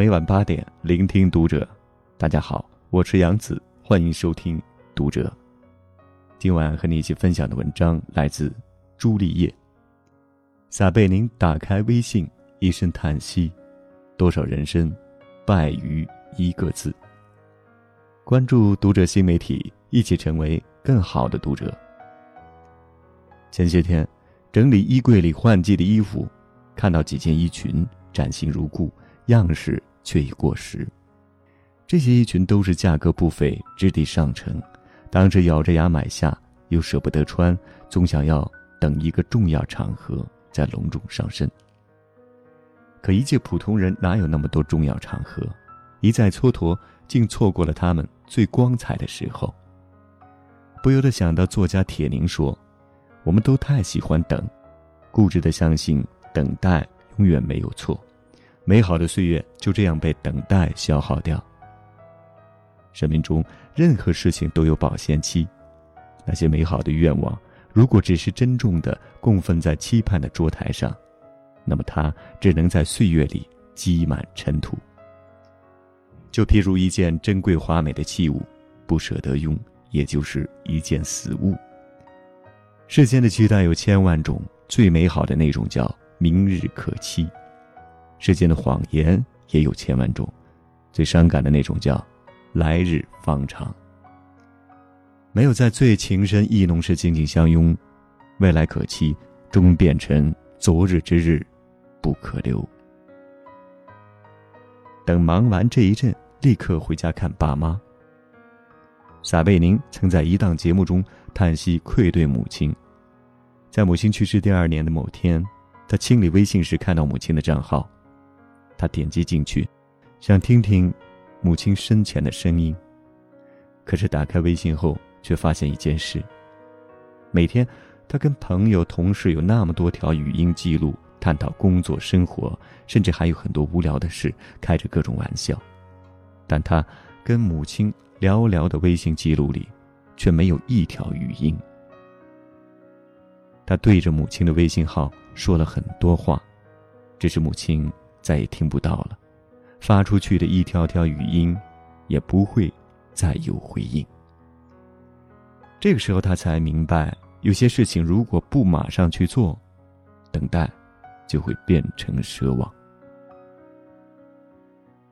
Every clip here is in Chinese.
每晚八点，聆听读者。大家好，我是杨子，欢迎收听读者。今晚和你一起分享的文章来自朱丽叶。撒贝宁打开微信，一声叹息：多少人生，败于一个字。关注读者新媒体，一起成为更好的读者。前些天，整理衣柜里换季的衣服，看到几件衣裙，崭新如故，样式却已过时。这些衣裙都是价格不菲、质地上乘，当时咬着牙买下，又舍不得穿，总想要等一个重要场合再隆重上身。可一介普通人哪有那么多重要场合？一再蹉跎，竟错过了他们最光彩的时候。不由得想到作家铁凝说：“我们都太喜欢等，固执的相信等待永远没有错，美好的岁月就这样被等待消耗掉。”生命中任何事情都有保鲜期，那些美好的愿望，如果只是珍重的供奉在期盼的桌台上，那么它只能在岁月里积满尘土。就譬如一件珍贵华美的器物，不舍得用，也就是一件死物。世间的期待有千万种，最美好的那种叫明日可期；世间的谎言也有千万种，最伤感的那种叫。来日方长。没有在最情深意浓时紧紧相拥，未来可期，终变成昨日之日，不可留。等忙完这一阵，立刻回家看爸妈。撒贝宁曾在一档节目中叹息愧对母亲，在母亲去世第二年的某天，他清理微信时看到母亲的账号，他点击进去，想听听。母亲生前的声音。可是打开微信后，却发现一件事：每天，他跟朋友、同事有那么多条语音记录，探讨工作、生活，甚至还有很多无聊的事，开着各种玩笑。但他跟母亲寥寥的微信记录里，却没有一条语音。他对着母亲的微信号说了很多话，只是母亲再也听不到了。发出去的一条条语音，也不会再有回应。这个时候，他才明白，有些事情如果不马上去做，等待就会变成奢望。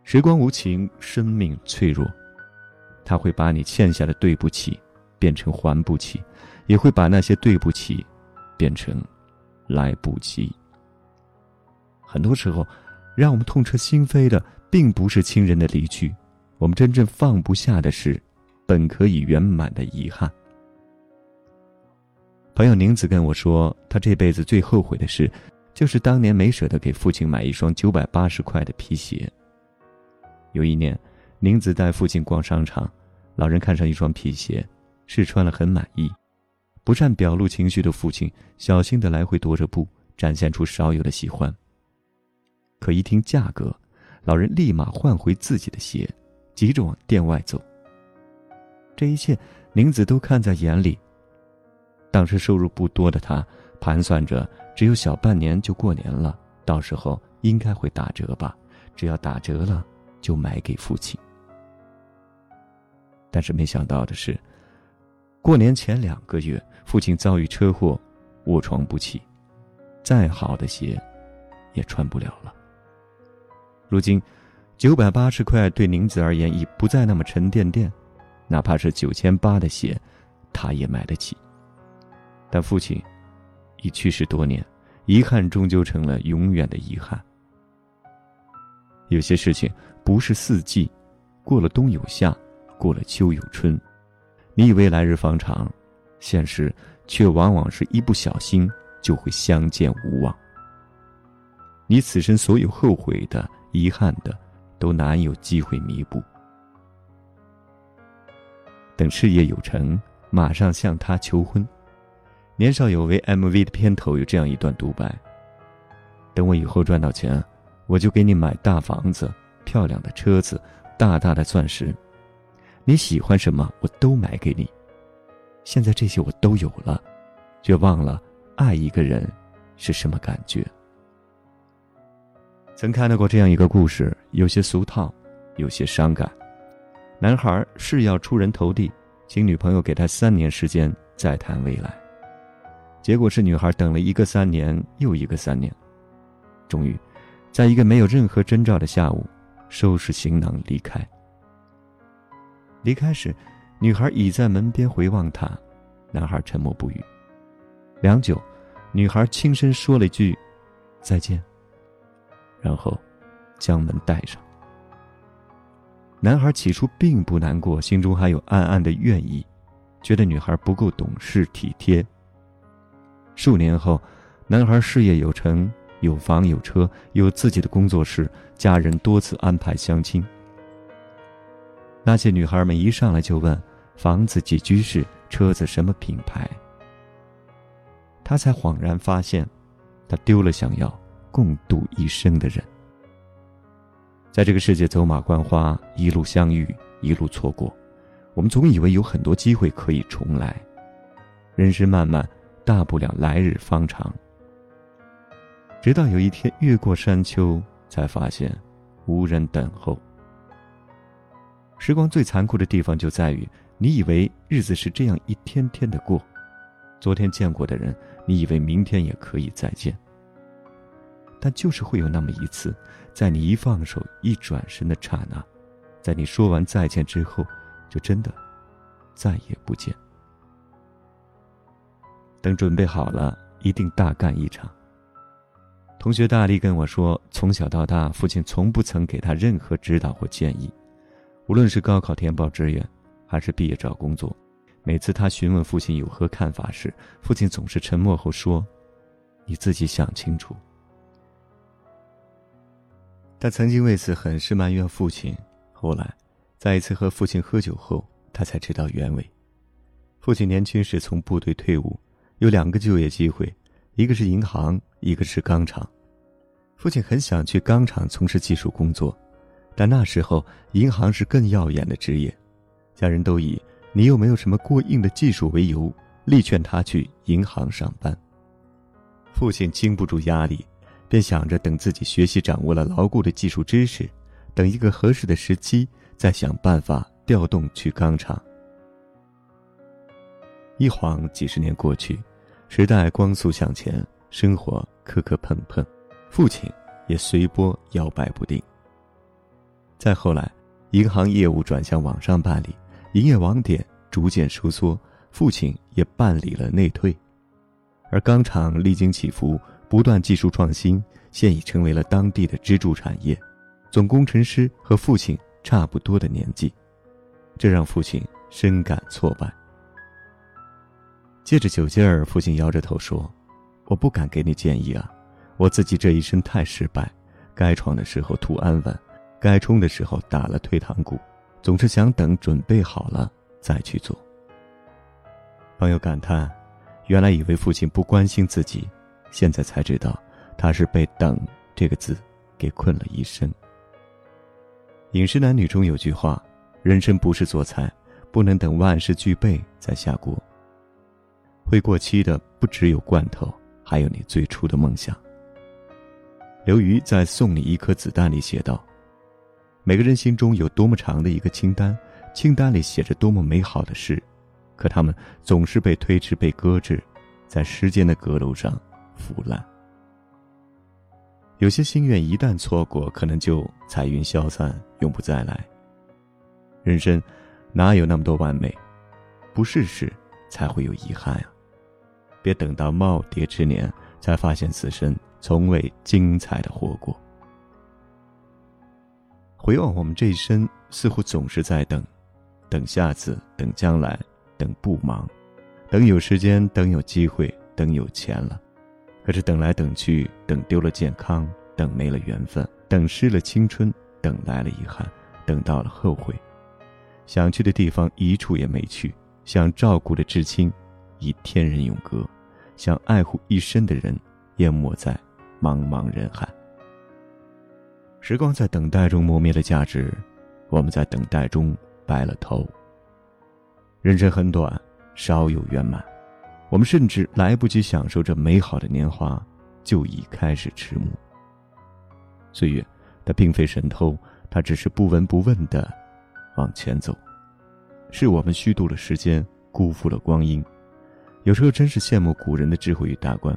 时光无情，生命脆弱，他会把你欠下的对不起变成还不起，也会把那些对不起变成来不及。很多时候，让我们痛彻心扉的。并不是亲人的离去，我们真正放不下的是，本可以圆满的遗憾。朋友宁子跟我说，他这辈子最后悔的事，就是当年没舍得给父亲买一双九百八十块的皮鞋。有一年，宁子带父亲逛商场，老人看上一双皮鞋，试穿了很满意，不善表露情绪的父亲小心的来回踱着步，展现出少有的喜欢。可一听价格，老人立马换回自己的鞋，急着往店外走。这一切，宁子都看在眼里。当时收入不多的他，盘算着只有小半年就过年了，到时候应该会打折吧。只要打折了，就买给父亲。但是没想到的是，过年前两个月，父亲遭遇车祸，卧床不起，再好的鞋，也穿不了了。如今，九百八十块对宁子而言已不再那么沉甸甸，哪怕是九千八的鞋，他也买得起。但父亲已去世多年，遗憾终究成了永远的遗憾。有些事情不是四季，过了冬有夏，过了秋有春。你以为来日方长，现实却往往是一不小心就会相见无望。你此生所有后悔的。遗憾的，都难有机会弥补。等事业有成，马上向他求婚。年少有为 MV 的片头有这样一段独白：等我以后赚到钱，我就给你买大房子、漂亮的车子、大大的钻石。你喜欢什么，我都买给你。现在这些我都有了，却忘了爱一个人是什么感觉。曾看到过这样一个故事，有些俗套，有些伤感。男孩是要出人头地，请女朋友给他三年时间再谈未来。结果是女孩等了一个三年又一个三年，终于，在一个没有任何征兆的下午，收拾行囊离开。离开时，女孩倚在门边回望他，男孩沉默不语。良久，女孩轻声说了一句：“再见。”然后，将门带上。男孩起初并不难过，心中还有暗暗的怨意，觉得女孩不够懂事体贴。数年后，男孩事业有成，有房有车，有自己的工作室，家人多次安排相亲。那些女孩们一上来就问：房子几居室，车子什么品牌？他才恍然发现，他丢了想要。共度一生的人，在这个世界走马观花，一路相遇，一路错过。我们总以为有很多机会可以重来，人生漫漫，大不了来日方长。直到有一天越过山丘，才发现无人等候。时光最残酷的地方就在于，你以为日子是这样一天天的过，昨天见过的人，你以为明天也可以再见。但就是会有那么一次，在你一放手、一转身的刹那，在你说完再见之后，就真的再也不见。等准备好了，一定大干一场。同学大力跟我说，从小到大，父亲从不曾给他任何指导或建议，无论是高考填报志愿，还是毕业找工作，每次他询问父亲有何看法时，父亲总是沉默后说：“你自己想清楚。”他曾经为此很是埋怨父亲，后来，在一次和父亲喝酒后，他才知道原委。父亲年轻时从部队退伍，有两个就业机会，一个是银行，一个是钢厂。父亲很想去钢厂从事技术工作，但那时候银行是更耀眼的职业，家人都以你又没有什么过硬的技术为由，力劝他去银行上班。父亲经不住压力。便想着等自己学习掌握了牢固的技术知识，等一个合适的时机，再想办法调动去钢厂。一晃几十年过去，时代光速向前，生活磕磕碰碰，父亲也随波摇摆不定。再后来，银行业务转向网上办理，营业网点逐渐收缩，父亲也办理了内退，而钢厂历经起伏。不断技术创新，现已成为了当地的支柱产业。总工程师和父亲差不多的年纪，这让父亲深感挫败。借着酒劲儿，父亲摇着头说：“我不敢给你建议啊，我自己这一生太失败，该闯的时候图安稳，该冲的时候打了退堂鼓，总是想等准备好了再去做。”朋友感叹：“原来以为父亲不关心自己。”现在才知道，他是被“等”这个字给困了一生。《饮食男女》中有句话：“人生不是做菜，不能等万事俱备再下锅。”会过期的不只有罐头，还有你最初的梦想。刘瑜在《送你一颗子弹》里写道：“每个人心中有多么长的一个清单，清单里写着多么美好的事，可他们总是被推迟、被搁置，在时间的阁楼上。”腐烂，有些心愿一旦错过，可能就彩云消散，永不再来。人生哪有那么多完美？不试试才会有遗憾啊！别等到耄耋之年，才发现此生从未精彩的活过。回望我们这一生，似乎总是在等，等下次，等将来，等不忙，等有时间，等有机会，等有钱了。可是等来等去，等丢了健康，等没了缘分，等失了青春，等来了遗憾，等到了后悔。想去的地方一处也没去，想照顾的至亲，已天人永隔，想爱护一生的人，淹没在茫茫人海。时光在等待中磨灭了价值，我们在等待中白了头。人生很短，少有圆满。我们甚至来不及享受这美好的年华，就已开始迟暮。岁月，它并非神偷，它只是不闻不问的往前走。是我们虚度了时间，辜负了光阴。有时候真是羡慕古人的智慧与大观。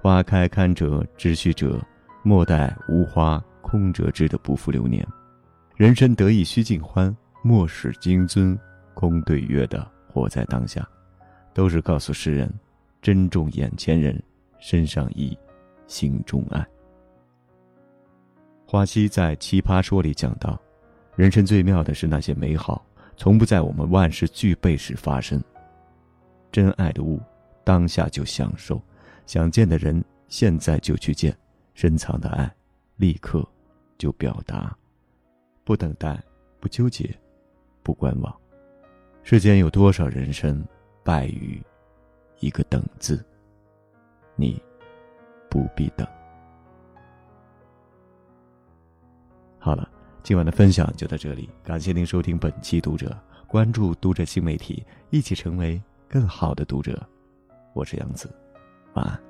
花开堪折直须折，莫待无花空折枝的不负流年。人生得意须尽欢，莫使金樽空对月的活在当下，都是告诉世人：珍重眼前人，身上衣，心中爱。花溪在《奇葩说》里讲到，人生最妙的是那些美好，从不在我们万事俱备时发生。真爱的物，当下就享受；想见的人，现在就去见；深藏的爱，立刻就表达。不等待，不纠结，不观望。世间有多少人生败于一个“等”字？你不必等。好了，今晚的分享就到这里，感谢您收听本期《读者》，关注读者新媒体，一起成为。更好的读者，我是杨子，晚安。